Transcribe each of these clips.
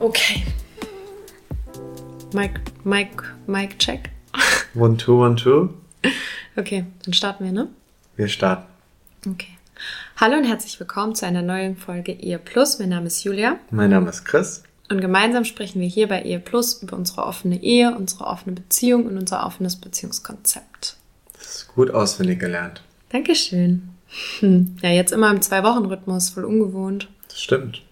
Okay. Mike, Mike, Mike, check. One, two, one, two. Okay, dann starten wir, ne? Wir starten. Okay. Hallo und herzlich willkommen zu einer neuen Folge Ehe Plus. Mein Name ist Julia Mein Name ist Chris. und gemeinsam sprechen wir hier bei Ehe Plus über unsere offene Ehe, unsere offene Beziehung und unser offenes Beziehungskonzept. Das ist gut auswendig gelernt. Dankeschön. Hm. Ja, jetzt immer im Zwei-Wochen-Rhythmus, voll ungewohnt. Das stimmt.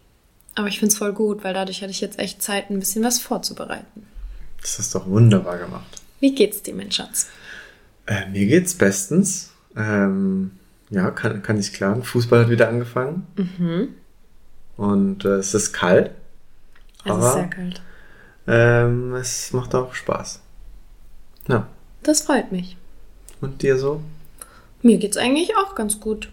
Aber ich find's voll gut, weil dadurch hatte ich jetzt echt Zeit, ein bisschen was vorzubereiten. Das hast du doch wunderbar gemacht. Wie geht's dir, mein Schatz? Äh, mir geht's bestens. Ähm, ja, kann, kann ich klagen. Fußball hat wieder angefangen. Und äh, es ist kalt. Es Aber- ist sehr kalt. Ähm, es macht auch Spaß. Ja. Das freut mich. Und dir so? Mir geht's eigentlich auch ganz gut.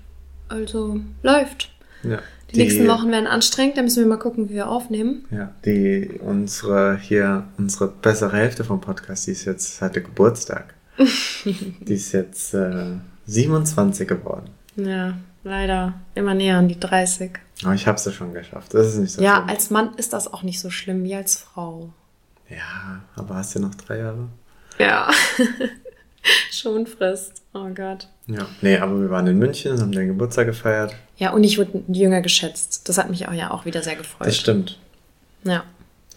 Also läuft. Ja. Die, nächsten Wochen werden anstrengend, da müssen wir mal gucken, wie wir aufnehmen. Ja, die, unsere, hier, unsere bessere Hälfte vom Podcast, die ist jetzt, hatte Geburtstag. die ist jetzt äh, 27 geworden. Ja, leider immer näher an die 30. Aber ich hab's ja schon geschafft. Das ist nicht so Ja, schlimm. als Mann ist das auch nicht so schlimm wie als Frau. Ja, aber hast du noch drei Jahre? Ja. Schon Frist. Oh Gott. Ja. Nee, aber wir waren in München, haben deinen Geburtstag gefeiert. Ja, und ich wurde jünger geschätzt. Das hat mich auch ja auch wieder sehr gefreut. Das stimmt. Ja.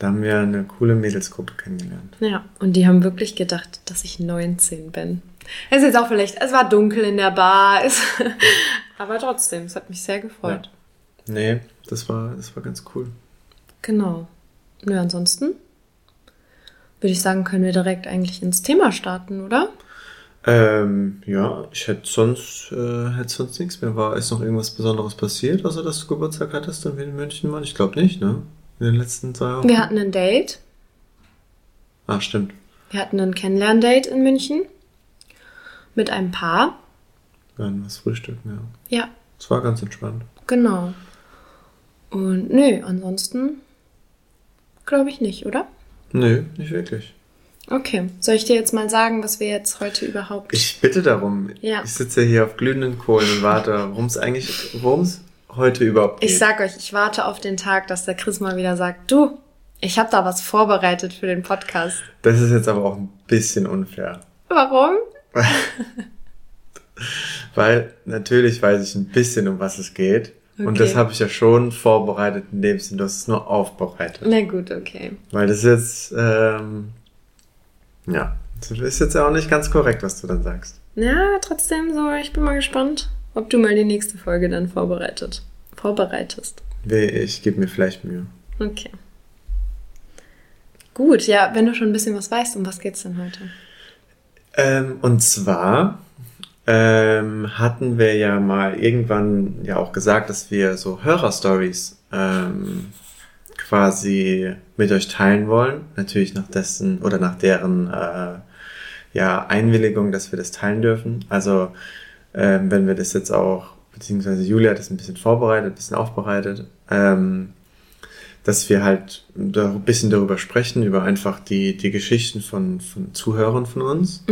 Da haben wir eine coole Mädelsgruppe kennengelernt. Ja. Und die haben wirklich gedacht, dass ich 19 bin. Es ist jetzt auch vielleicht, es war dunkel in der Bar. Es, aber trotzdem, es hat mich sehr gefreut. Nee, das war, das war ganz cool. Genau. Nö, ansonsten würde ich sagen, können wir direkt eigentlich ins Thema starten, oder? Ähm, ja, ich hätte sonst, äh, hätte sonst nichts mehr. War, ist noch irgendwas Besonderes passiert, außer dass du Geburtstag hattest und wir in München waren? Ich glaube nicht, ne? In den letzten zwei Wochen. Wir hatten ein Date. Ah, stimmt. Wir hatten ein Kennenlerndate in München mit einem Paar. Wir hatten was frühstücken, ja. Ja, Es war ganz entspannt. genau. Und nö, ansonsten glaube ich nicht, oder? Nö, nicht wirklich. Okay, soll ich dir jetzt mal sagen, was wir jetzt heute überhaupt... Ich bitte darum. Ja. Ich sitze hier auf glühenden Kohlen und warte, worum es eigentlich, worum es heute überhaupt geht. Ich sag euch, ich warte auf den Tag, dass der Chris mal wieder sagt, du, ich habe da was vorbereitet für den Podcast. Das ist jetzt aber auch ein bisschen unfair. Warum? Weil natürlich weiß ich ein bisschen, um was es geht. Und Okay. das habe ich ja schon vorbereitet, in dem Sinne, du hast es nur aufbereitet. Na gut, okay. Weil das jetzt, ähm, ja, das ist jetzt auch nicht ganz korrekt, was du dann sagst. Ja, trotzdem so, ich bin mal gespannt, ob du mal die nächste Folge dann vorbereitet. Vorbereitest. Ich gebe mir vielleicht Mühe. Okay. Gut, ja, wenn du schon ein bisschen was weißt, um was geht's denn heute? Ähm, und zwar ähm, hatten wir ja mal irgendwann ja auch gesagt, dass wir so Hörerstories ähm, quasi mit euch teilen wollen. Natürlich nach dessen oder nach deren äh, ja, Einwilligung, dass wir das teilen dürfen. Also ähm, wenn wir das jetzt auch, beziehungsweise Julia hat das ein bisschen vorbereitet, ein bisschen aufbereitet, ähm, dass wir halt da ein bisschen darüber sprechen, über einfach die, die Geschichten von, von Zuhörern von uns,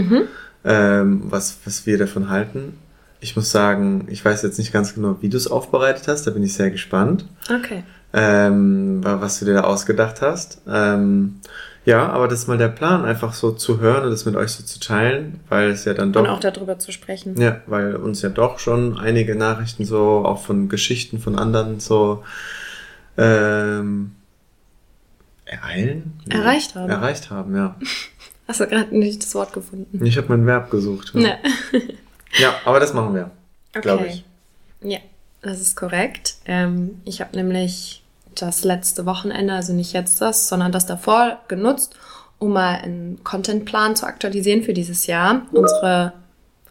ähm, was, was wir davon halten. Ich muss sagen, ich weiß jetzt nicht ganz genau, wie du es aufbereitet hast, da bin ich sehr gespannt, Okay. Ähm, wa- was du dir da ausgedacht hast. Ähm, ja, aber das ist mal der Plan, einfach so zu hören und das mit euch so zu teilen, weil es ja dann doch. Und auch darüber zu sprechen. Ja, weil uns ja doch schon einige Nachrichten so, auch von Geschichten von anderen so ähm, ereilen? Nee. Erreicht haben. Erreicht haben, ja. Hast du gerade nicht das Wort gefunden? Ich habe mein Verb gesucht. Ne. Ja, aber das machen wir, glaube Okay. ich. Ja, das ist korrekt. Ähm, ich habe nämlich das letzte Wochenende, also nicht jetzt das, sondern das davor genutzt, um mal einen Contentplan zu aktualisieren für dieses Jahr. Unsere,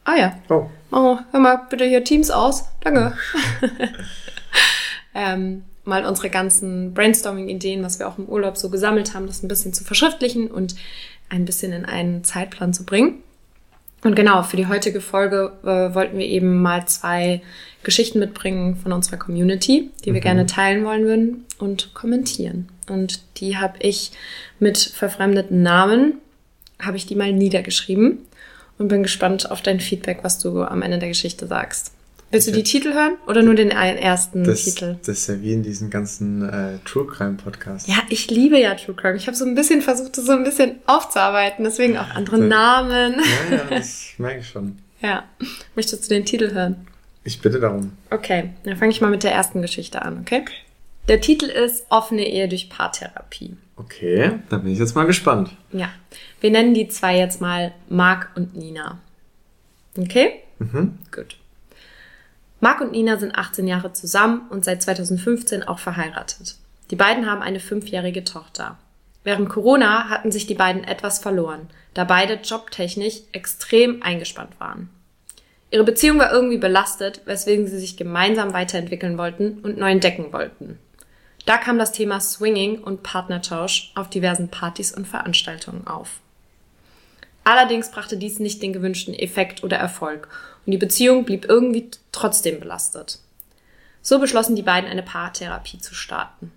ah ja, Oh. oh, hör mal bitte hier Teams aus, danke. ähm, mal unsere ganzen Brainstorming-Ideen, was wir auch im Urlaub so gesammelt haben, das ein bisschen zu verschriftlichen und ein bisschen in einen Zeitplan zu bringen. Und genau, für die heutige Folge äh, wollten wir eben mal zwei Geschichten mitbringen von unserer Community, die wir gerne teilen wollen würden und kommentieren. Und die habe ich mit verfremdeten Namen, habe ich die mal niedergeschrieben und bin gespannt auf dein Feedback, was du am Ende der Geschichte sagst. Willst du die Titel hören oder nur den ersten Das, Titel? das ist ja wie in diesen ganzen äh, True Crime Podcasts. Ja, ich liebe ja True Crime. Ich habe so ein bisschen versucht, das so ein bisschen aufzuarbeiten, deswegen auch andere Ja. Namen. Ja, ja, das merke ich schon. Ja. Möchtest du den Titel hören? Ich bitte darum. Okay, dann fange ich mal mit der ersten Geschichte an, okay? Der Titel ist Offene Ehe durch Paartherapie. Okay, da bin ich jetzt mal gespannt. Ja, wir nennen die zwei jetzt mal Marc und Nina. Okay? Mhm. Gut. Marc und Nina sind 18 Jahre zusammen und seit 2015 auch verheiratet. Die beiden haben eine fünfjährige Tochter. Während Corona hatten sich die beiden etwas verloren, da beide jobtechnisch extrem eingespannt waren. Ihre Beziehung war irgendwie belastet, weswegen sie sich gemeinsam weiterentwickeln wollten und neu entdecken wollten. Da kam das Thema Swinging und Partnertausch auf diversen Partys und Veranstaltungen auf. Allerdings brachte dies nicht den gewünschten Effekt oder Erfolg und die Beziehung blieb irgendwie trotzdem belastet. So beschlossen die beiden eine Paartherapie zu starten.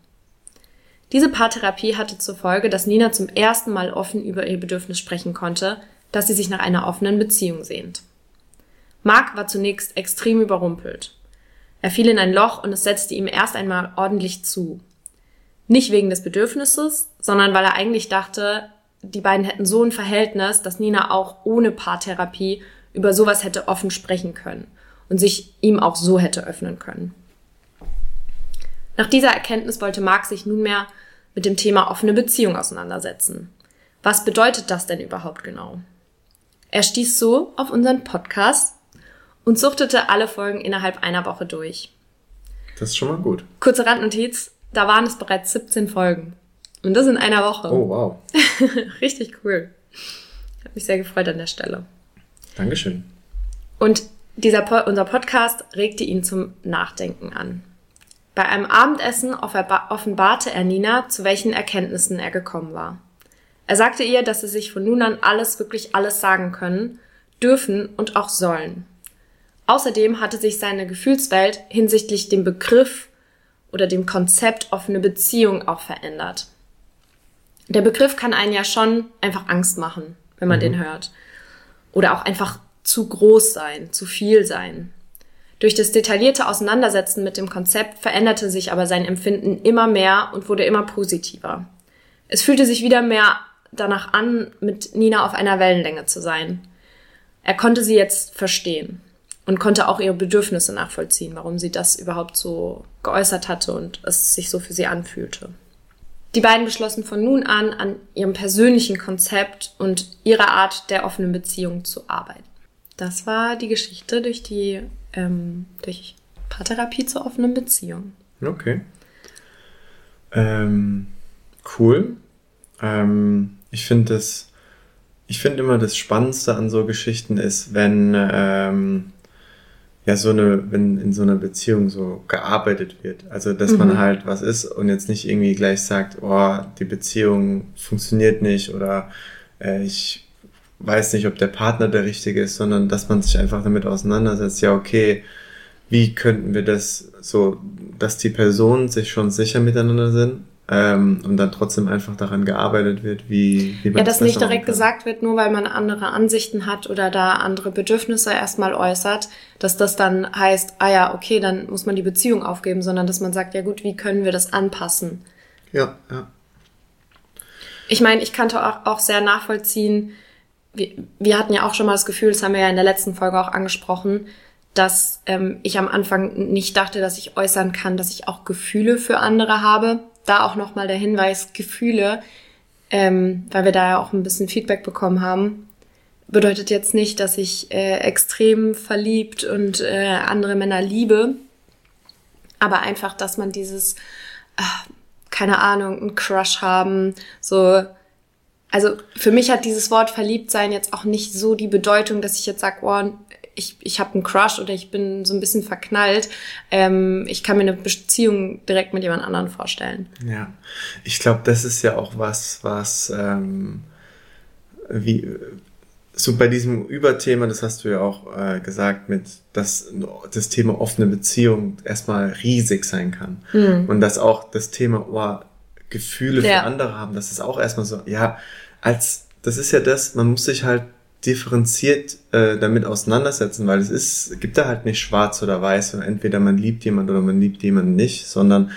Diese Paartherapie hatte zur Folge, dass Nina zum ersten Mal offen über ihr Bedürfnis sprechen konnte, dass sie sich nach einer offenen Beziehung sehnt. Mark war zunächst extrem überrumpelt. Er fiel in ein Loch und es setzte ihm erst einmal ordentlich zu. Nicht wegen des Bedürfnisses, sondern weil er eigentlich dachte, die beiden hätten so ein Verhältnis, dass Nina auch ohne Paartherapie über sowas hätte offen sprechen können und sich ihm auch so hätte öffnen können. Nach dieser Erkenntnis wollte Mark sich nunmehr mit dem Thema offene Beziehung auseinandersetzen. Was bedeutet das denn überhaupt genau? Er stieß so auf unseren Podcast und suchtete alle Folgen innerhalb einer Woche durch. Das ist schon mal gut. Kurze Randnotiz, da waren es bereits 17 Folgen. Und das in einer Woche. Oh, wow. Richtig cool. Hat mich sehr gefreut an der Stelle. Dankeschön. Und dieser po unser Podcast regte ihn zum Nachdenken an. Bei einem Abendessen offenbarte er Nina, zu welchen Erkenntnissen er gekommen war. Er sagte ihr, dass sie sich von nun an alles, wirklich alles sagen können, dürfen und auch sollen. Außerdem hatte sich seine Gefühlswelt hinsichtlich dem Begriff oder dem Konzept offene Beziehung auch verändert. Der Begriff kann einen ja schon einfach Angst machen, wenn man den hört. Oder auch einfach zu groß sein, zu viel sein. Durch das detaillierte Auseinandersetzen mit dem Konzept veränderte sich aber sein Empfinden immer mehr und wurde immer positiver. Es fühlte sich wieder mehr danach an, mit Nina auf einer Wellenlänge zu sein. Er konnte sie jetzt verstehen und konnte auch ihre Bedürfnisse nachvollziehen, warum sie das überhaupt so geäußert hatte und es sich so für sie anfühlte. Die beiden beschlossen von nun an, an ihrem persönlichen Konzept und ihrer Art der offenen Beziehung zu arbeiten. Das war die Geschichte durch die ähm, durch Paartherapie zur offenen Beziehung. Okay. Ähm, cool. Ähm, ich finde das, ich finde immer das Spannendste an so Geschichten ist, wenn ähm, ja so eine, wenn in so einer Beziehung so gearbeitet wird. Also dass man halt was ist und jetzt nicht irgendwie gleich sagt, oh, die Beziehung funktioniert nicht oder äh, ich weiß nicht, ob der Partner der richtige ist, sondern dass man sich einfach damit auseinandersetzt, ja, okay, wie könnten wir das so, dass die Personen sich schon sicher miteinander sind ähm, und dann trotzdem einfach daran gearbeitet wird, wie, wie man Ja, dass das nicht direkt gesagt wird, nur weil man andere Ansichten hat oder da andere Bedürfnisse erstmal äußert, dass das dann heißt, ah ja, okay, dann muss man die Beziehung aufgeben, sondern dass man sagt, ja gut, wie können wir das anpassen? Ja, ja. Ich meine, ich kannte auch, auch sehr nachvollziehen, wir, wir hatten ja auch schon mal das Gefühl, das haben wir ja in der letzten Folge auch angesprochen, dass ähm, ich am Anfang nicht dachte, dass ich äußern kann, dass ich auch Gefühle für andere habe. Da auch nochmal der Hinweis, Gefühle, ähm, weil wir da ja auch ein bisschen Feedback bekommen haben, bedeutet jetzt nicht, dass ich äh, extrem verliebt und äh, andere Männer liebe, aber einfach, dass man dieses, äh, keine Ahnung, einen Crush haben, so. Also für mich hat dieses Wort verliebt sein jetzt auch nicht so die Bedeutung, dass ich jetzt sage, oh, ich, ich habe einen Crush oder ich bin so ein bisschen verknallt. Ähm, ich kann mir eine Beziehung direkt mit jemand anderem vorstellen. Ja, ich glaube, das ist ja auch was, was ähm, wie so bei diesem Überthema, das hast du ja auch äh, gesagt, mit dass das Thema offene Beziehung erstmal riesig sein kann mhm. und dass auch das Thema oh, Gefühle ja. für andere haben, das ist auch erstmal so, ja, als das ist ja das, man muss sich halt differenziert äh, damit auseinandersetzen, weil es ist, gibt da halt nicht schwarz oder weiß, entweder man liebt jemand oder man liebt jemanden nicht, sondern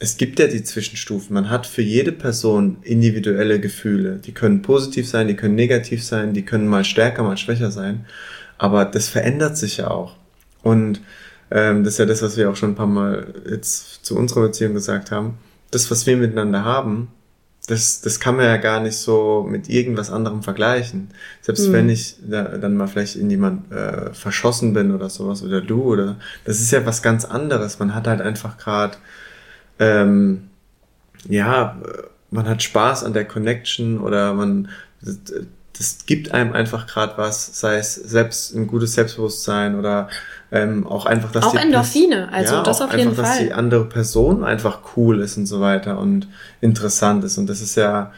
es gibt ja die Zwischenstufen. Man hat für jede Person individuelle Gefühle. Die können positiv sein, die können negativ sein, die können mal stärker, mal schwächer sein. Aber das verändert sich ja auch. Und ähm, das ist ja das, was wir auch schon ein paar Mal jetzt zu unserer Beziehung gesagt haben. Das, was wir miteinander haben, das, das kann man ja gar nicht so mit irgendwas anderem vergleichen. Selbst mhm. wenn ich da, dann mal vielleicht in jemand äh, verschossen bin oder sowas oder du oder das ist ja was ganz anderes. Man hat halt einfach gerade ähm, ja, man hat Spaß an der Connection oder man das, gibt einem einfach gerade was, sei es selbst ein gutes Selbstbewusstsein oder ähm, auch einfach, dass auch die Endorphine, also ja, das auf jeden einfach, Fall. dass die andere Person einfach cool ist und so weiter und interessant ist und das ist ja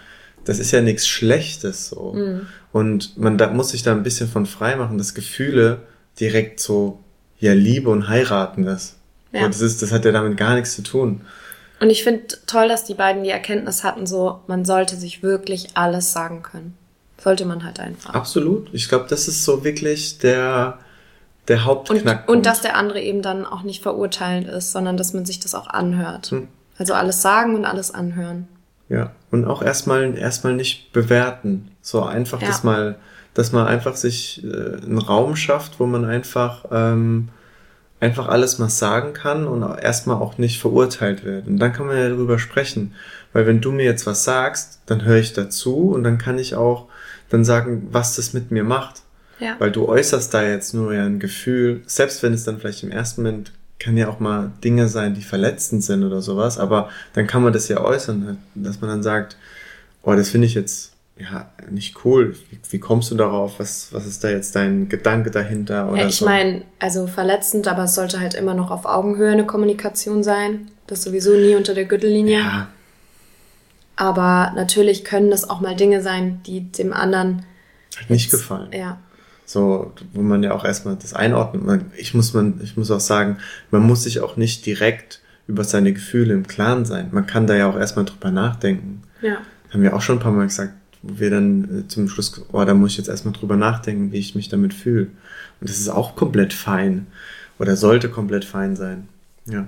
das ist ja nichts Schlechtes so mhm. und man da muss sich da ein bisschen von frei machen, dass Gefühle direkt so ja Liebe und heiraten ist. Ja. Und das ist das hat ja damit gar nichts zu tun. Und ich finde toll, dass die beiden die Erkenntnis hatten, so man sollte sich wirklich alles sagen können. Sollte man halt einfach. Absolut. Ich glaube, das ist so wirklich der der Hauptknackpunkt. Und, und dass der andere eben dann auch nicht verurteilend ist, sondern dass man sich das auch anhört. Hm. Also alles sagen und alles anhören. Ja, und auch erstmal erstmal nicht bewerten. So einfach, ja. dass mal, dass man einfach sich äh, einen Raum schafft, wo man einfach ähm, einfach alles mal sagen kann und erstmal auch nicht verurteilt wird. Und dann kann man ja darüber sprechen. Weil wenn du mir jetzt was sagst, dann höre ich dazu und dann kann ich auch dann sagen, was das mit mir macht. Ja. Weil du äußerst da jetzt nur ja ein Gefühl, selbst wenn es dann vielleicht im ersten Moment kann ja auch mal Dinge sein, die verletzend sind oder sowas, aber dann kann man das ja äußern, dass man dann sagt, oh, das finde ich jetzt ja, nicht cool. Wie, wie, kommst du darauf? Was, was ist da jetzt dein Gedanke dahinter? Oder ja, ich so? meine, also verletzend, aber es sollte halt immer noch auf Augenhöhe eine Kommunikation sein. Das sowieso nie unter der Gürtellinie. Ja. Aber natürlich können das auch mal Dinge sein, die dem anderen halt nicht gefallen. Ja. So, wo man ja auch erstmal das einordnet. Ich muss man, ich muss auch sagen, man muss sich auch nicht direkt über seine Gefühle im Klaren sein. Man kann da ja auch erstmal drüber nachdenken. Ja. Haben wir auch schon ein paar Mal gesagt, wo wir dann äh, zum Schluss, oh, da muss ich jetzt erstmal drüber nachdenken, wie ich mich damit fühle. Und das ist auch komplett fein. Oder sollte komplett fein sein. Ja.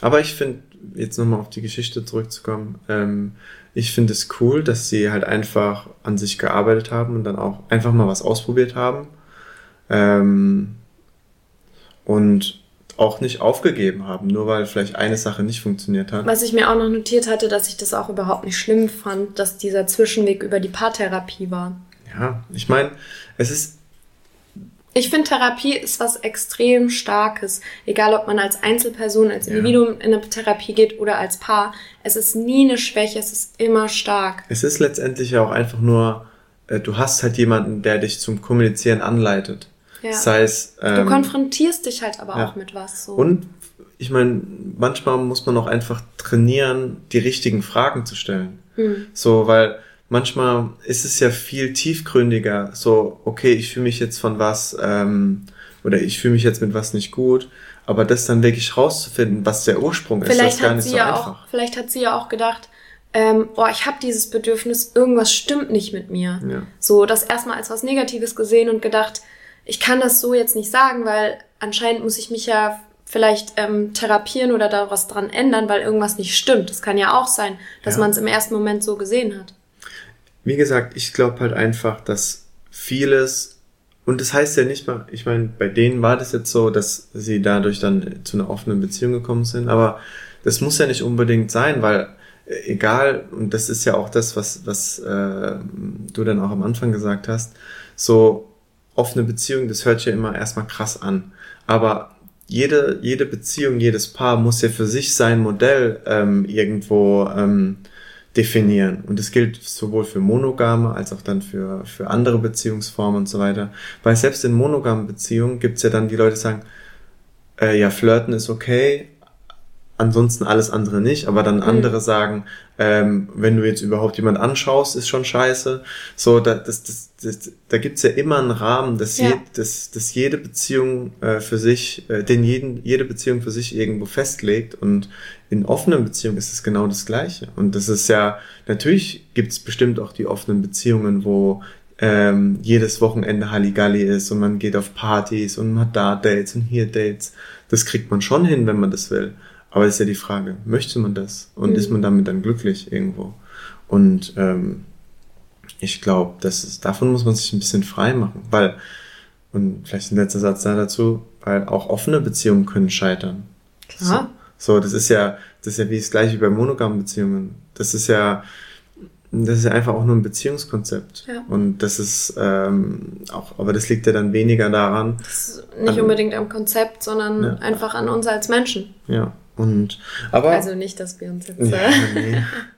Aber ich finde, jetzt nochmal auf die Geschichte zurückzukommen, ähm, ich finde es cool, dass sie halt einfach an sich gearbeitet haben und dann auch einfach mal was ausprobiert haben. Ähm, und auch nicht aufgegeben haben, nur weil vielleicht eine Sache nicht funktioniert hat. Was ich mir auch noch notiert hatte, dass ich das auch überhaupt nicht schlimm fand, dass dieser Zwischenweg über die Paartherapie war. Ja, ich meine, es ist. Ich finde, Therapie ist was extrem Starkes. Egal, ob man als Einzelperson, als Individuum ja. in eine Therapie geht oder als Paar. Es ist nie eine Schwäche, es ist immer stark. Es ist letztendlich auch einfach nur, äh, du hast halt jemanden, der dich zum Kommunizieren anleitet. Ja. Das heißt, ähm, du konfrontierst dich halt aber ja. auch mit was. So. Und ich meine, manchmal muss man auch einfach trainieren, die richtigen Fragen zu stellen. Mhm. So, weil manchmal ist es ja viel tiefgründiger. So, okay, ich fühle mich jetzt von was ähm, oder ich fühle mich jetzt mit was nicht gut. Aber das dann wirklich rauszufinden, was der Ursprung ist, vielleicht ist gar nicht so ja einfach. Auch, vielleicht hat sie ja auch gedacht, ähm, oh, ich habe dieses Bedürfnis, irgendwas stimmt nicht mit mir. Ja. So, das erstmal als was Negatives gesehen und gedacht, ich kann das so jetzt nicht sagen, weil anscheinend muss ich mich ja vielleicht ähm, therapieren oder da was dran ändern, weil irgendwas nicht stimmt. Das kann ja auch sein, dass ja. man es im ersten Moment so gesehen hat. Wie gesagt, ich glaube halt einfach, dass vieles, und das heißt ja nicht mal, ich meine, bei denen war das jetzt so, dass sie dadurch dann zu einer offenen Beziehung gekommen sind, aber das muss ja nicht unbedingt sein, weil äh, egal, und das ist ja auch das, was, was äh, du dann auch am Anfang gesagt hast, so offene Beziehung, das hört ja immer erstmal krass an. Aber jede, jede Beziehung, jedes Paar muss ja für sich sein Modell ähm, irgendwo ähm, definieren. Und das gilt sowohl für monogame als auch dann für, für andere Beziehungsformen und so weiter. Weil selbst in monogamen Beziehungen gibt's ja dann die Leute, die sagen, äh, ja, flirten ist okay, ansonsten alles andere nicht, aber dann mhm. andere sagen, ähm, wenn du jetzt überhaupt jemand anschaust, ist schon scheiße. So, da, das, das, das, da gibt's ja immer einen Rahmen, dass, ja. je, dass, dass jede Beziehung äh, für sich, äh, den jeden, jede Beziehung für sich irgendwo festlegt und in offenen Beziehungen ist es genau das Gleiche. Und das ist ja, natürlich gibt's bestimmt auch die offenen Beziehungen, wo ähm, jedes Wochenende Halligalli ist und man geht auf Partys und man hat da Dates und hier Dates. Das kriegt man schon hin, wenn man das will. Aber ist ja die Frage, möchte man das? Und mhm. ist man damit dann glücklich irgendwo? Und ähm, ich glaube, davon muss man sich ein bisschen frei machen, weil, und vielleicht ein letzter Satz da dazu, weil auch offene Beziehungen können scheitern. Klar. So, so das ist ja, das ist ja wie das gleiche bei monogamen Beziehungen. Das ist ja, das ist ja einfach auch nur ein Beziehungskonzept. Ja. Und das ist ähm, auch, aber das liegt ja dann weniger daran. nicht an, unbedingt am Konzept, sondern ja. einfach an uns als Menschen. Ja. Und, aber. Also nicht, dass wir uns jetzt. Ja, nee,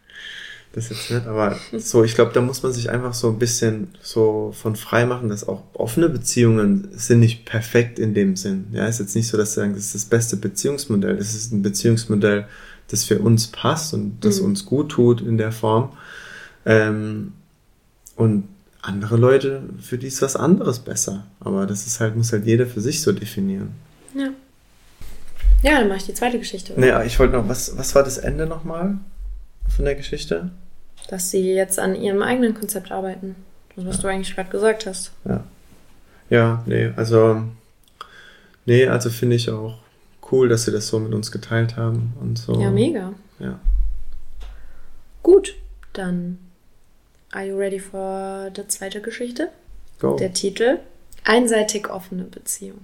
das jetzt nicht, aber so, ich glaube, da muss man sich einfach so ein bisschen so von frei machen, dass auch offene Beziehungen sind nicht perfekt in dem Sinn. Ja, ist jetzt nicht so, dass sie sagen, das ist das beste Beziehungsmodell. Das ist ein Beziehungsmodell, das für uns passt und das mhm. uns gut tut in der Form. Ähm, und andere Leute, für die ist was anderes besser. Aber das ist halt, muss halt jeder für sich so definieren. Ja. Ja, dann mache ich die zweite Geschichte. Oder? Nee, ich wollte noch, was, was war das Ende nochmal von der Geschichte? Dass sie jetzt an ihrem eigenen Konzept arbeiten. Das, was ja. du eigentlich gerade gesagt hast. Ja. Ja, nee, also, nee, also finde ich auch cool, dass sie das so mit uns geteilt haben und so. Ja, mega. Ja. Gut, dann are you ready for die zweite Geschichte? Go. Der Titel Einseitig offene Beziehung.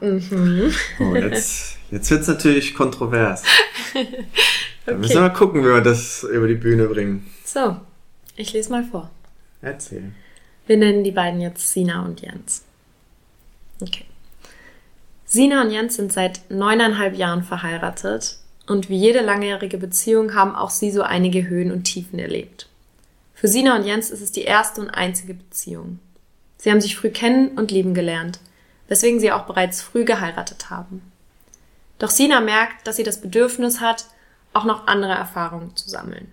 Mhm. Oh, jetzt jetzt wird es natürlich kontrovers. okay. Da müssen wir mal gucken, wie wir das über die Bühne bringen. So, ich lese mal vor. Erzähl. Wir nennen die beiden jetzt Sina und Jens. Okay. Sina und Jens sind seit neuneinhalb Jahren verheiratet und wie jede langjährige Beziehung haben auch sie so einige Höhen und Tiefen erlebt. Für Sina und Jens ist es die erste und einzige Beziehung. Sie haben sich früh kennen und lieben gelernt – weswegen sie auch bereits früh geheiratet haben. Doch Sina merkt, dass sie das Bedürfnis hat, auch noch andere Erfahrungen zu sammeln.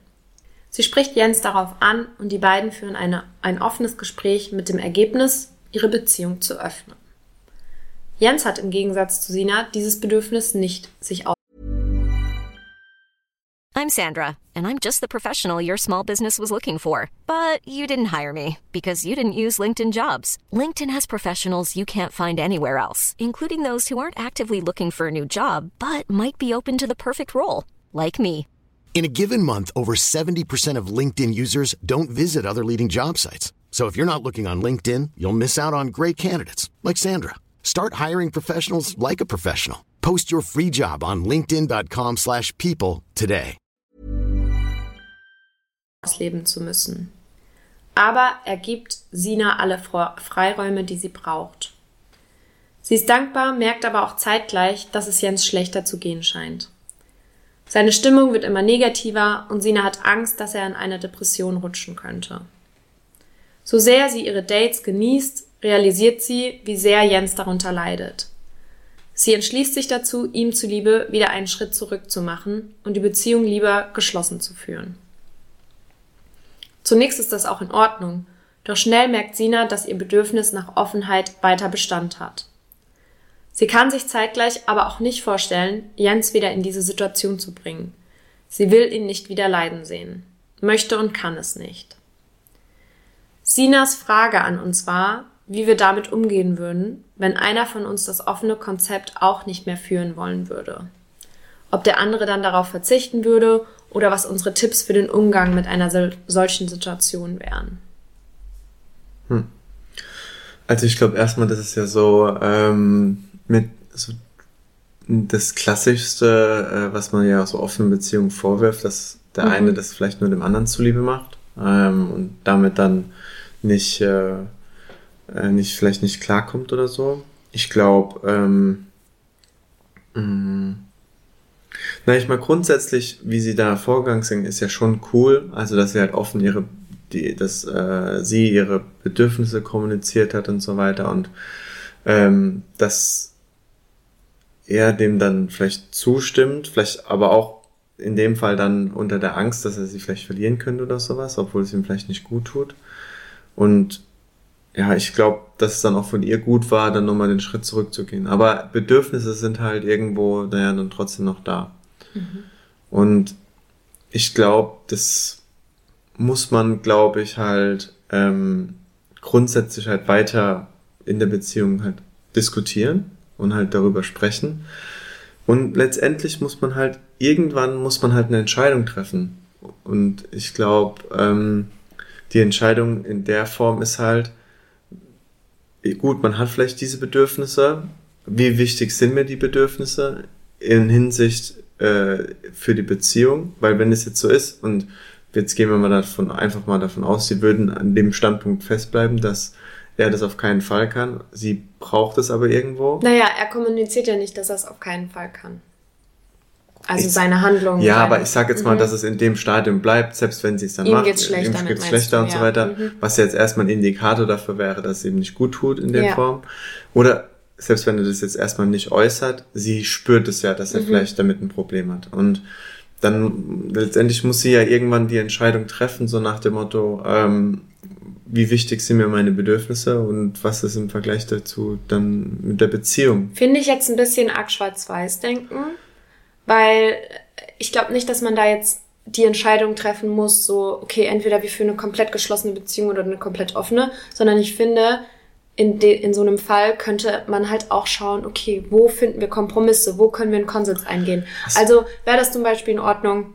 Sie spricht Jens darauf an und die beiden führen eine, ein offenes Gespräch mit dem Ergebnis, ihre Beziehung zu öffnen. Jens hat im Gegensatz zu Sina dieses Bedürfnis nicht, sich aus I'm Sandra, and I'm just the professional your small business was looking for. But you didn't hire me because you didn't use LinkedIn jobs. LinkedIn has professionals you can't find anywhere else, including those who aren't actively looking for a new job but might be open to the perfect role, like me. In a given month, over 70% of LinkedIn users don't visit other leading job sites. So if you're not looking on LinkedIn, you'll miss out on great candidates like Sandra. Start hiring professionals like a professional. Post your free job on linkedin.com/people today. ausleben zu müssen. Aber er gibt Sina alle Freiräume, die sie braucht. Sie ist dankbar, merkt aber auch zeitgleich, dass es Jens schlechter zu gehen scheint. Seine Stimmung wird immer negativer und Sina hat Angst, dass er in eine Depression rutschen könnte. So sehr sie ihre Dates genießt, realisiert sie, wie sehr Jens darunter leidet. Sie entschließt sich dazu, ihm zuliebe wieder einen Schritt zurück zu machen und die Beziehung lieber geschlossen zu führen. Zunächst ist das auch in Ordnung, doch schnell merkt Sina, dass ihr Bedürfnis nach Offenheit weiter Bestand hat. Sie kann sich zeitgleich aber auch nicht vorstellen, Jens wieder in diese Situation zu bringen. Sie will ihn nicht wieder leiden sehen, möchte und kann es nicht. Sinas Frage an uns war, wie wir damit umgehen würden, wenn einer von uns das offene Konzept auch nicht mehr führen wollen würde. Ob der andere dann darauf verzichten würde oder was unsere Tipps für den Umgang mit einer solchen Situation wären. Hm. Also ich glaube erstmal, das ist ja so ähm, mit so das Klassischste, äh, was man ja so offenen Beziehungen vorwirft, dass der mhm. eine das vielleicht nur dem anderen zuliebe macht ähm, und damit dann nicht, äh, äh nicht vielleicht nicht klarkommt oder so. Ich glaube, ähm, Mm. Na, ich meine, grundsätzlich, wie sie da vorgegangen sind, ist ja schon cool. Also, dass sie halt offen ihre, die, dass äh, sie ihre Bedürfnisse kommuniziert hat und so weiter und ähm, dass er dem dann vielleicht zustimmt, vielleicht aber auch in dem Fall dann unter der Angst, dass er sie vielleicht verlieren könnte oder sowas, obwohl es ihm vielleicht nicht gut tut. Und ja, ich glaube, dass es dann auch von ihr gut war, dann nochmal den Schritt zurückzugehen. Aber Bedürfnisse sind halt irgendwo, naja, dann trotzdem noch da. Mhm. Und ich glaube, das muss man, glaube ich, halt ähm, grundsätzlich halt weiter in der Beziehung halt diskutieren und halt darüber sprechen. Und letztendlich muss man halt, irgendwann muss man halt eine Entscheidung treffen. Und ich glaube, ähm, die Entscheidung in der Form ist halt, gut, man hat vielleicht diese Bedürfnisse. Wie wichtig sind mir die Bedürfnisse in Hinsicht äh, für die Beziehung? Weil wenn es jetzt so ist und jetzt gehen wir mal davon, einfach mal davon aus, sie würden an dem Standpunkt festbleiben, dass er das auf keinen Fall kann. Sie braucht es aber irgendwo. Naja, er kommuniziert ja nicht, dass er es auf keinen Fall kann. Also ich, seine Handlung. Ja, aber ich sage jetzt mal, mhm. dass es in dem Stadium bleibt, selbst wenn sie es dann ihm macht. Geht's schlechter, ihm geht's schlechter und ja. so weiter. Mhm. Was jetzt erstmal ein Indikator dafür wäre, dass es ihm nicht gut tut in der ja. Form. Oder selbst wenn er das jetzt erstmal nicht äußert, sie spürt es ja, dass er mhm. vielleicht damit ein Problem hat. Und dann letztendlich muss sie ja irgendwann die Entscheidung treffen, so nach dem Motto, ähm, wie wichtig sind mir meine Bedürfnisse und was ist im Vergleich dazu dann mit der Beziehung. Finde ich jetzt ein bisschen arg schwarz-weiß denken, weil ich glaube nicht, dass man da jetzt die Entscheidung treffen muss, so, okay, entweder wir führen eine komplett geschlossene Beziehung oder eine komplett offene, sondern ich finde, in, de, in so einem Fall könnte man halt auch schauen, okay, wo finden wir Kompromisse, wo können wir einen Konsens eingehen. Also wäre das zum Beispiel in Ordnung,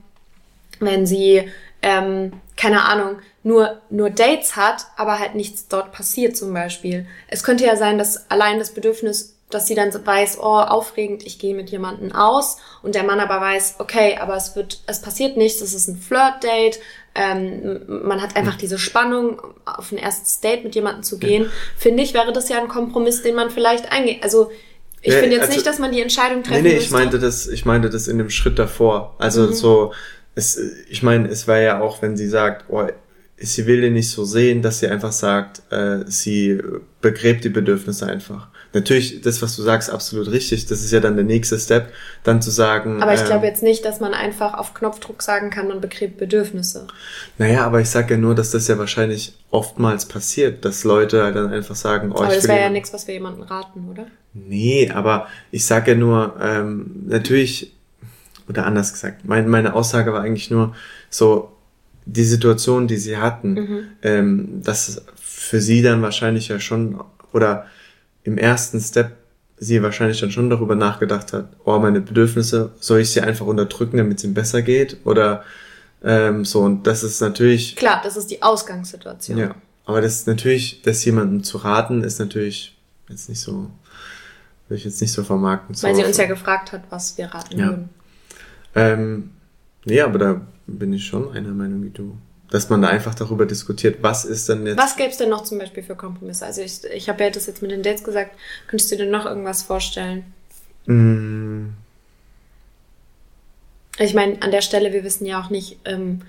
wenn sie, ähm, keine Ahnung, nur, nur Dates hat, aber halt nichts dort passiert zum Beispiel. Es könnte ja sein, dass allein das Bedürfnis dass sie dann weiß, oh, aufregend, ich gehe mit jemandem aus und der Mann aber weiß, okay, aber es wird, es passiert nichts, es ist ein Flirt-Date, ähm, man hat einfach diese Spannung, auf ein erstes Date mit jemandem zu gehen, finde ich, wäre das ja ein Kompromiss, den man vielleicht eingeht. Also ich ja, finde jetzt also, nicht, dass man die Entscheidung treffen Nee, nee, müsste. ich meinte das, ich meinte das in dem Schritt davor. Also mhm. so, es, ich meine, es war ja auch, wenn sie sagt, oh, sie will ihn nicht so sehen, dass sie einfach sagt, äh, sie begräbt die Bedürfnisse einfach natürlich, das, was du sagst, absolut richtig. Das ist ja dann der nächste Step, dann zu sagen. Aber ich ähm, glaube jetzt nicht, dass man einfach auf Knopfdruck sagen kann, man begräbt Bedürfnisse. Naja, aber ich sage ja nur, dass das ja wahrscheinlich oftmals passiert, dass Leute dann einfach sagen, oh, aber ich das wäre ja nichts, was wir jemandem raten, oder? Nee, aber ich sage ja nur, ähm, natürlich, oder anders gesagt, mein, meine Aussage war eigentlich nur so, die Situation, die sie hatten, mhm. ähm, dass für sie dann wahrscheinlich ja schon, oder im ersten Step sie wahrscheinlich dann schon darüber nachgedacht hat, oh, meine Bedürfnisse, soll ich sie einfach unterdrücken, damit es ihm besser geht? Oder ähm, so, und das ist natürlich. Klar, das ist die Ausgangssituation. Ja. Aber das ist natürlich, das jemandem zu raten, ist natürlich jetzt nicht so, will ich jetzt nicht so vermarkten. Weil sie uns ja gefragt hat, was wir raten ja. würden. Ähm, nee, aber da bin ich schon einer Meinung wie du dass man da einfach darüber diskutiert, was ist denn jetzt. Was gäbe es denn noch zum Beispiel für Kompromisse? Also ich, ich habe ja das jetzt mit den Dates gesagt. Könntest du dir noch irgendwas vorstellen? Mm. Ich meine, an der Stelle, wir wissen ja auch nicht, ähm,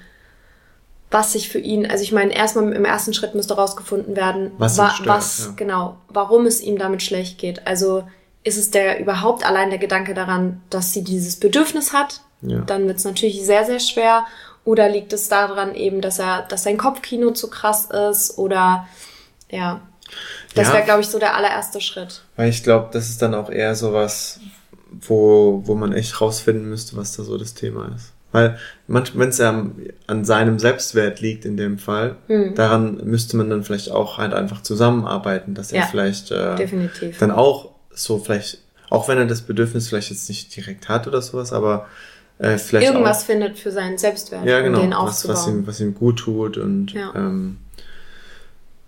was sich für ihn, also ich meine, erstmal im ersten Schritt müsste rausgefunden werden, was, wa stört, was ja. genau, warum es ihm damit schlecht geht. Also ist es der überhaupt allein der Gedanke daran, dass sie dieses Bedürfnis hat? Ja. Dann wird es natürlich sehr, sehr schwer. Oder liegt es daran eben, dass er, dass sein Kopfkino zu krass ist? Oder ja, das ja, wäre, glaube ich, so der allererste Schritt. Weil ich glaube, das ist dann auch eher so was, wo, wo man echt rausfinden müsste, was da so das Thema ist. Weil wenn es ja an seinem Selbstwert liegt in dem Fall, hm. daran müsste man dann vielleicht auch halt einfach zusammenarbeiten, dass er ja, vielleicht äh, definitiv. dann auch so vielleicht, auch wenn er das Bedürfnis vielleicht jetzt nicht direkt hat oder sowas, aber äh, vielleicht irgendwas auch, findet für seinen Selbstwert, ja, genau, um den aufzubauen. Was, was, ihm, was ihm gut tut und ja. Ähm,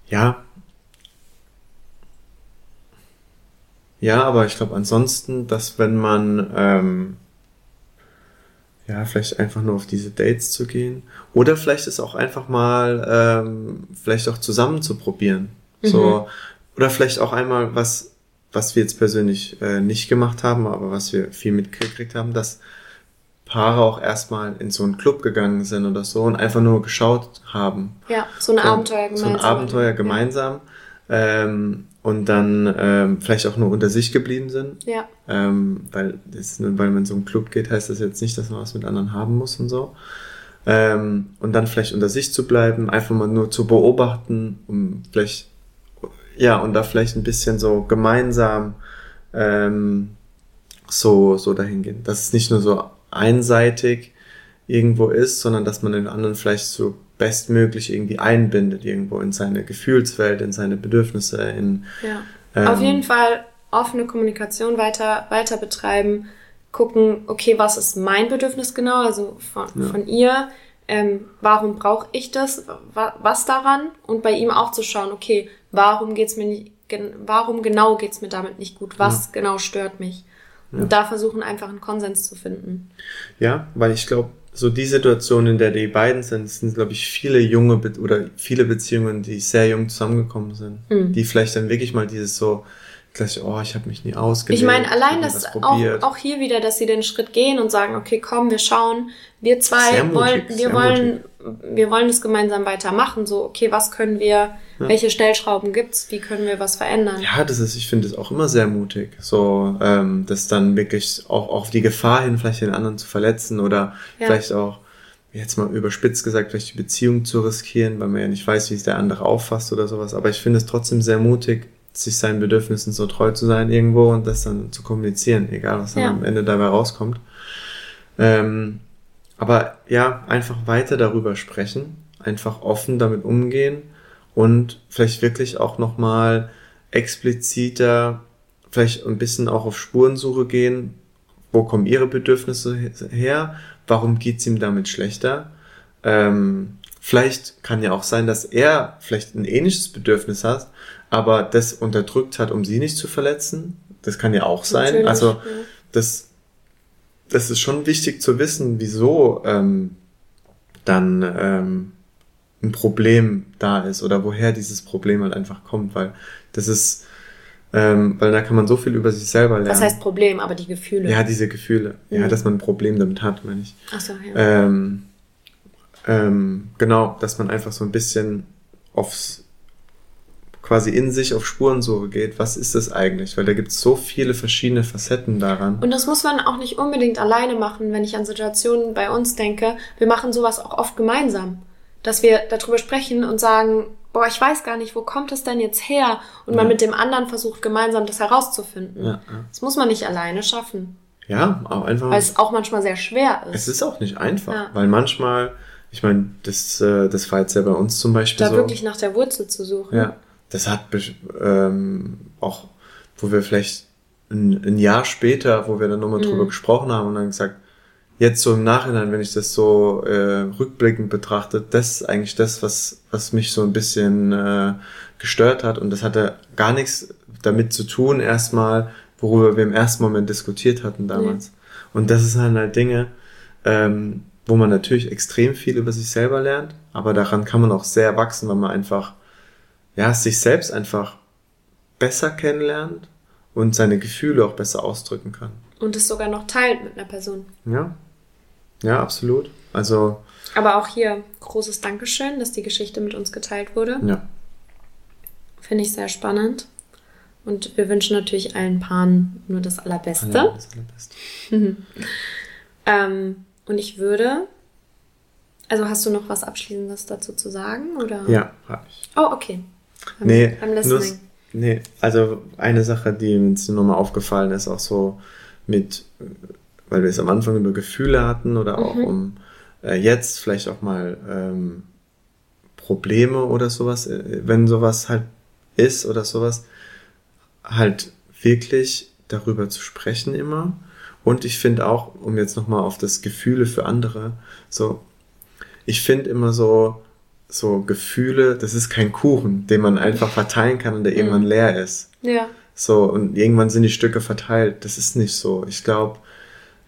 ja. Ja, aber ich glaube ansonsten, dass wenn man ähm, ja, vielleicht einfach nur auf diese Dates zu gehen. Oder vielleicht ist auch einfach mal, ähm, vielleicht auch zusammen zu probieren. Mhm. So, oder vielleicht auch einmal was was wir jetzt persönlich äh, nicht gemacht haben, aber was wir viel mitgekriegt haben, dass Paare auch erstmal in so einen Club gegangen sind oder so und einfach nur geschaut haben. Ja, so ein Abenteuer gemeinsam. So ein Abenteuer gemeinsam. Ja. Ähm, und dann ähm, vielleicht auch nur unter sich geblieben sind. Ja. Ähm, weil, das, weil man in so einen Club geht, heißt das jetzt nicht, dass man was mit anderen haben muss und so. Ähm, und dann vielleicht unter sich zu bleiben, einfach mal nur zu beobachten, um vielleicht, ja, und da vielleicht ein bisschen so gemeinsam ähm, so, so dahin gehen. Dass es nicht nur so einseitig irgendwo ist, sondern dass man den anderen vielleicht so bestmöglich irgendwie einbindet, irgendwo in seine Gefühlswelt, in seine Bedürfnisse, in. Ja. Ähm, Auf jeden Fall offene Kommunikation weiter, weiter betreiben, gucken, okay, was ist mein Bedürfnis genau, also von, ja. von ihr, ähm, warum brauche ich das, wa was daran und bei ihm auch zu schauen, okay, warum geht's mir nicht, warum genau geht's mir damit nicht gut, was ja. genau stört mich. Ja. Und da versuchen einfach einen Konsens zu finden. Ja, weil ich glaube, so die Situation, in der die beiden sind, sind, glaube ich, viele junge Be oder viele Beziehungen, die sehr jung zusammengekommen sind, mhm. die vielleicht dann wirklich mal dieses so, gleich, oh, ich habe mich nie ausgelebt. Ich meine, allein das auch, auch hier wieder, dass sie den Schritt gehen und sagen, okay, komm, wir schauen, wir zwei mutig, wollen, wir wollen, mutig. wir wollen das gemeinsam weitermachen. So, okay, was können wir, ja. welche Stellschrauben gibt's, wie können wir was verändern? Ja, das ist, ich finde es auch immer sehr mutig, so, ähm, das dann wirklich auch auf die Gefahr hin, vielleicht den anderen zu verletzen oder ja. vielleicht auch jetzt mal überspitzt gesagt, vielleicht die Beziehung zu riskieren, weil man ja nicht weiß, wie es der andere auffasst oder sowas. Aber ich finde es trotzdem sehr mutig, sich seinen Bedürfnissen so treu zu sein irgendwo und das dann zu kommunizieren, egal was dann ja. am Ende dabei rauskommt. Ähm, aber ja, einfach weiter darüber sprechen, einfach offen damit umgehen und vielleicht wirklich auch nochmal expliziter, vielleicht ein bisschen auch auf Spurensuche gehen. Wo kommen ihre Bedürfnisse her? Warum geht's ihm damit schlechter? Ähm, vielleicht kann ja auch sein, dass er vielleicht ein ähnliches Bedürfnis hat, aber das unterdrückt hat, um sie nicht zu verletzen. Das kann ja auch sein. Natürlich, also ja. das, das ist schon wichtig zu wissen, wieso ähm, dann ähm, ein Problem da ist oder woher dieses Problem halt einfach kommt, weil das ist, ähm, weil da kann man so viel über sich selber lernen. Was heißt Problem, aber die Gefühle? Ja, diese Gefühle. Mhm. Ja, dass man ein Problem damit hat, meine ich. Ach so, ja. Ähm, ähm, genau, dass man einfach so ein bisschen aufs quasi in sich auf Spurensuche geht, was ist das eigentlich? Weil da gibt es so viele verschiedene Facetten daran. Und das muss man auch nicht unbedingt alleine machen, wenn ich an Situationen bei uns denke. Wir machen sowas auch oft gemeinsam. Dass wir darüber sprechen und sagen, boah, ich weiß gar nicht, wo kommt es denn jetzt her? Und ja. man mit dem anderen versucht, gemeinsam das herauszufinden. Ja, ja. Das muss man nicht alleine schaffen. Ja, auch einfach. Weil es auch manchmal sehr schwer ist. Es ist auch nicht einfach, weil manchmal, ich meine, das, äh, das war jetzt ja bei uns zum Beispiel da so. Wirklich nach der Wurzel zu suchen. Ja das hat ähm, auch, wo wir vielleicht ein, ein, Jahr später, wo wir dann nochmal mhm. drüber gesprochen haben und dann gesagt, jetzt so im Nachhinein, wenn ich das so äh, rückblickend betrachte, das ist eigentlich das, was, was mich so ein bisschen äh, gestört hat. Und das hatte gar nichts damit zu tun, erstmal, worüber wir im ersten Moment diskutiert hatten damals. Nee. Und das sind halt Dinge, ähm, wo man natürlich extrem viel über sich selber lernt, aber daran kann man auch sehr wachsen, weil man einfach ja, sich selbst einfach besser kennenlernt und seine Gefühle auch besser ausdrücken kann. Und es sogar noch teilt mit einer Person. Ja. Ja, absolut. Also. Aber auch hier großes Dankeschön, dass die Geschichte mit uns geteilt wurde. Ja. Finde ich sehr spannend. Und wir wünschen natürlich allen Paaren nur das Allerbeste. Ja, das Allerbeste. ähm, und ich würde. Also hast du noch was Abschließendes dazu zu sagen? Oder? Ja, habe ich. Oh, okay. I'm, nee, I'm nur, nee, also eine Sache, die uns nochmal aufgefallen ist, auch so mit, weil wir es am Anfang über Gefühle hatten oder auch mhm. um äh, jetzt vielleicht auch mal ähm, Probleme oder sowas, äh, wenn sowas halt ist oder sowas, halt wirklich darüber zu sprechen immer. Und ich finde auch, um jetzt nochmal auf das Gefühle für andere, so, ich finde immer so, so Gefühle, das ist kein Kuchen, den man einfach verteilen kann und der mhm. irgendwann leer ist. Ja. So, und irgendwann sind die Stücke verteilt. Das ist nicht so. Ich glaube,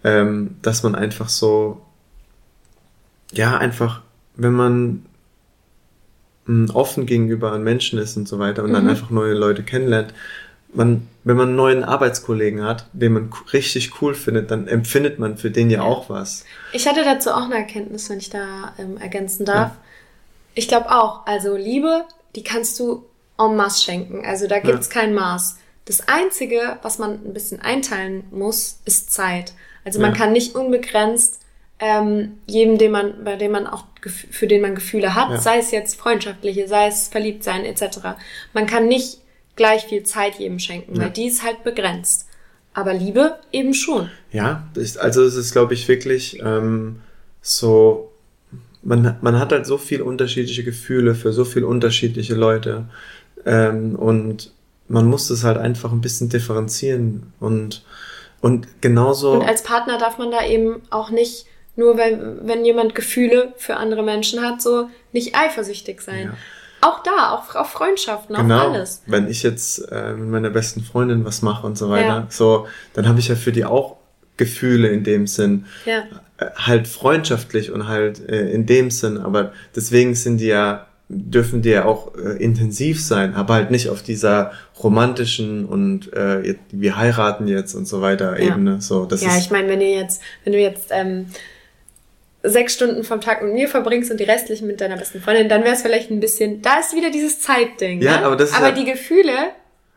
ähm, dass man einfach so, ja, einfach, wenn man mh, hm, offen gegenüber an Menschen ist und so weiter und mhm. dann einfach neue Leute kennenlernt, man, wenn man einen neuen Arbeitskollegen hat, den man richtig cool findet, dann empfindet man für den ja, auch was. Ich hatte dazu auch eine Erkenntnis, wenn ich da ähm, ergänzen darf. Ich glaube auch, also Liebe, die kannst du en masse schenken. Also da gibt's kein Maß. Das Einzige, was man ein bisschen einteilen muss, ist Zeit. Also man Ja. kann nicht unbegrenzt ähm, jedem, den man, bei dem man auch für den man Gefühle hat, Ja. sei es jetzt freundschaftliche, sei es verliebt sein etc. Man kann nicht gleich viel Zeit jedem schenken, Ja. weil die ist halt begrenzt. Aber Liebe eben schon. Ja, also es ist, glaube ich, wirklich ähm, so, man, man hat halt so viele unterschiedliche Gefühle für so viele unterschiedliche Leute ähm, und man muss das halt einfach ein bisschen differenzieren und, und genauso... Und als Partner darf man da eben auch nicht, nur wenn, wenn jemand Gefühle für andere Menschen hat, so nicht eifersüchtig sein. Ja. Auch da, auch auf Freundschaften, auf Genau. alles. Wenn ich jetzt äh, mit meiner besten Freundin was mache und so weiter, Ja. so, dann habe ich ja für die auch Gefühle in dem Sinn. Ja. Äh, Halt freundschaftlich und halt äh, in dem Sinn, aber deswegen sind die ja, dürfen die ja auch äh, intensiv sein, aber halt nicht auf dieser romantischen und äh, wir heiraten jetzt und so weiter Ja. Ebene. So, das Ja, ist ich meine, wenn ihr jetzt, wenn du jetzt ähm, sechs Stunden vom Tag mit mir verbringst und die restlichen mit deiner besten Freundin, dann wäre es vielleicht ein bisschen, da ist wieder dieses Zeitding. Ja, ne? aber das ist aber ja- die Gefühle,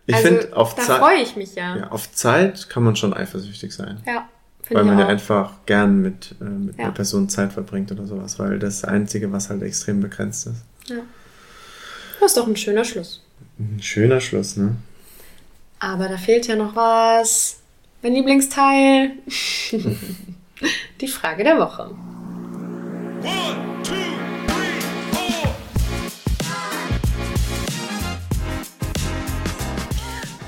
Ich also, find, auf da Zeit- freue ich mich ja. ja, auf Zeit kann man schon eifersüchtig sein. Ja, Weil finde man ja einfach gern mit, äh, mit Ja. einer Person Zeit verbringt oder sowas, weil das Einzige, was halt extrem begrenzt ist. Ja. Das ist doch ein schöner Schluss. Ein schöner Schluss, ne? Aber da fehlt ja noch was. Mein Lieblingsteil. Die Frage der Woche. One, two, three, four.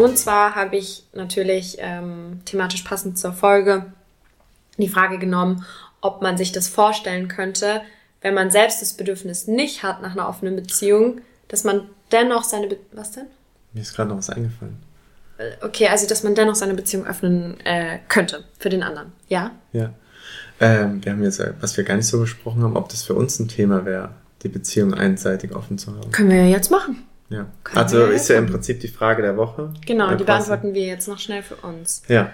Und zwar habe ich natürlich ähm, thematisch passend zur Folge die Frage genommen, ob man sich das vorstellen könnte, wenn man selbst das Bedürfnis nicht hat nach einer offenen Beziehung, dass man dennoch seine Be was denn? Mir ist gerade noch was eingefallen. Äh, Okay, also dass man dennoch seine Beziehung öffnen äh, könnte für den anderen. Ja? Ja. Ähm, wir haben jetzt, äh, was wir gar nicht so besprochen haben, ob das für uns ein Thema wäre, die Beziehung einseitig offen zu haben. Können wir ja jetzt machen. Ja. Können Also ist ja im. Prinzip die Frage der Woche. Genau, Äh, die quasi. beantworten wir jetzt noch schnell für uns. Ja.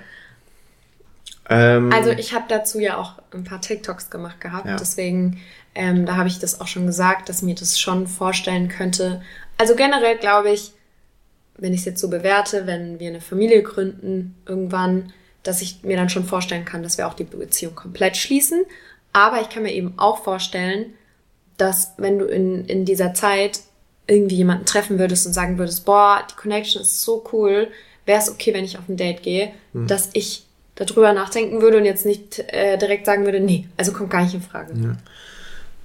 Ähm, Also ich habe dazu ja auch ein paar TikToks gemacht gehabt, Ja. deswegen ähm, da habe ich das auch schon gesagt, dass mir das schon vorstellen könnte. Also generell glaube ich, wenn ich es jetzt so bewerte, wenn wir eine Familie gründen irgendwann, dass ich mir dann schon vorstellen kann, dass wir auch die Beziehung komplett schließen. Aber ich kann mir eben auch vorstellen, dass wenn du in, in dieser Zeit irgendwie jemanden treffen würdest und sagen würdest, boah, die Connection ist so cool, wäre es okay, wenn ich auf ein Date gehe, dass ich darüber nachdenken würde und jetzt nicht äh, direkt sagen würde, nee, also kommt gar nicht in Frage.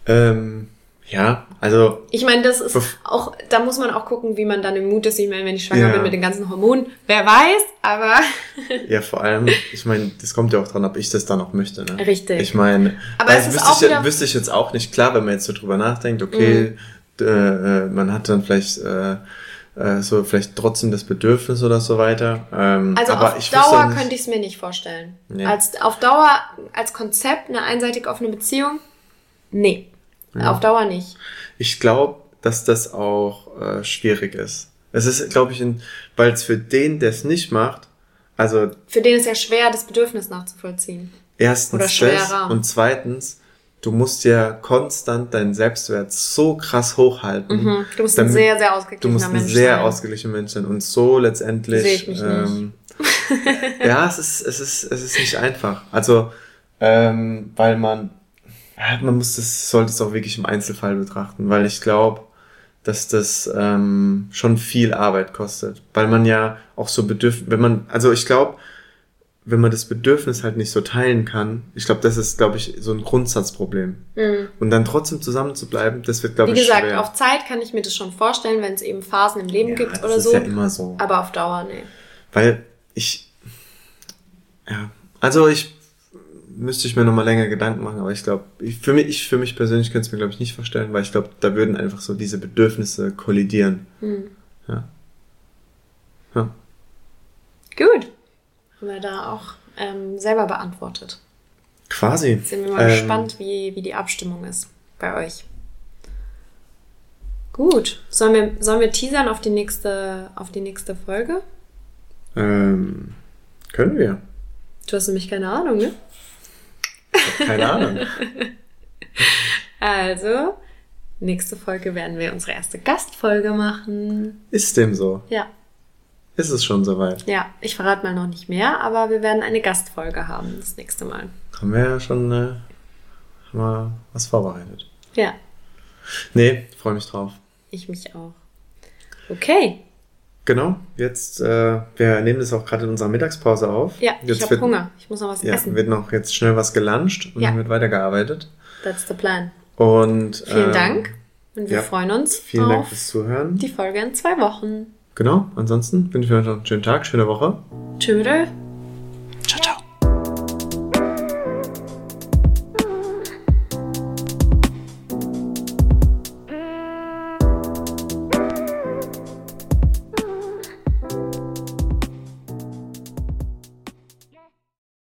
Ähm, ja, also Ich meine, das ist auch, da muss man auch gucken, wie man dann im Mut ist. Ich meine, wenn ich schwanger Ja. bin mit den ganzen Hormonen, wer weiß, aber Ja, vor allem, ich meine, das kommt ja auch dran, ob ich das dann auch möchte. Ne? Richtig. Ich meine, Aber es ist wüsste, auch ich, wieder- Mhm. wüsste ich jetzt auch nicht klar, wenn man jetzt so drüber nachdenkt, okay, d- äh, man hat dann vielleicht äh, äh, so vielleicht trotzdem das Bedürfnis oder so weiter. Ähm, also aber auf Dauer nicht- könnte ich es mir nicht vorstellen. Nee. Als, auf Dauer, als Konzept, eine einseitig offene Beziehung, nee. Auf Dauer nicht. Ich glaube, dass das auch äh, schwierig ist. Es ist, glaube ich, weil es für den, der es nicht macht, also Für den ist ja schwer, das Bedürfnis nachzuvollziehen. erstens Oder das schwerer. und zweitens, du musst ja konstant deinen Selbstwert so krass hochhalten. Mhm. Du musst ein damit- sehr, sehr Du ausgeglichener musst ein Mensch sehr sein. ausgeglichener Mensch sein und so letztendlich. Sehe ich mich ähm, ja, es ist, es ist, es ist nicht einfach. Also, ähm, weil man, ja, man muss das, sollte es auch wirklich im Einzelfall betrachten, weil ich glaube, dass das ähm, schon viel Arbeit kostet, weil man ja auch so bedürft, wenn man, also ich glaube, wenn man das Bedürfnis halt nicht so teilen kann, ich glaube, das ist, glaube ich, so ein Grundsatzproblem. Und dann trotzdem zusammen zu bleiben, das wird, glaube Mhm. Wie ich, gesagt, schwer. auf Zeit kann ich mir das schon vorstellen, wenn es eben Phasen im Leben Ja, gibt das oder ist so. ja immer so. Aber auf Dauer, nee. Weil ich, ja, also ich müsste ich mir nochmal länger Gedanken machen, aber ich glaube, ich, für mich, ich für mich persönlich könnte es mir, glaube ich, nicht vorstellen, weil ich glaube, da würden einfach so diese Bedürfnisse kollidieren. Ja. Ja. Gut. Haben wir da auch ähm, selber beantwortet. Quasi. Sind wir mal Ähm, gespannt, wie, wie die Abstimmung ist bei euch. Gut. Sollen wir, sollen wir teasern auf die nächste, auf die nächste Folge? Ähm, können wir. Du hast nämlich keine Ahnung, ne? Keine Ahnung. Also, nächste Folge werden wir unsere erste Gastfolge machen. Ist dem so? Ja, Ist es schon soweit? ja, ich verrate mal noch nicht mehr, aber wir werden eine Gastfolge haben das nächste Mal. Haben wir ja schon äh, mal was vorbereitet. Ja, Nee, freue mich drauf. ich mich auch. Okay, Genau, jetzt, äh, wir nehmen das auch gerade in unserer Mittagspause auf. ja, jetzt ich habe Hunger. Ich muss noch was Ja, essen. wird noch jetzt schnell was geluncht und Ja. dann wird weitergearbeitet. That's the plan. Und Vielen ähm, Dank und wir ja, freuen uns Vielen auf Dank fürs Zuhören. die Folge in zwei Wochen. Genau, ansonsten wünsche ich euch noch einen schönen Tag, schöne Woche. Tschüss.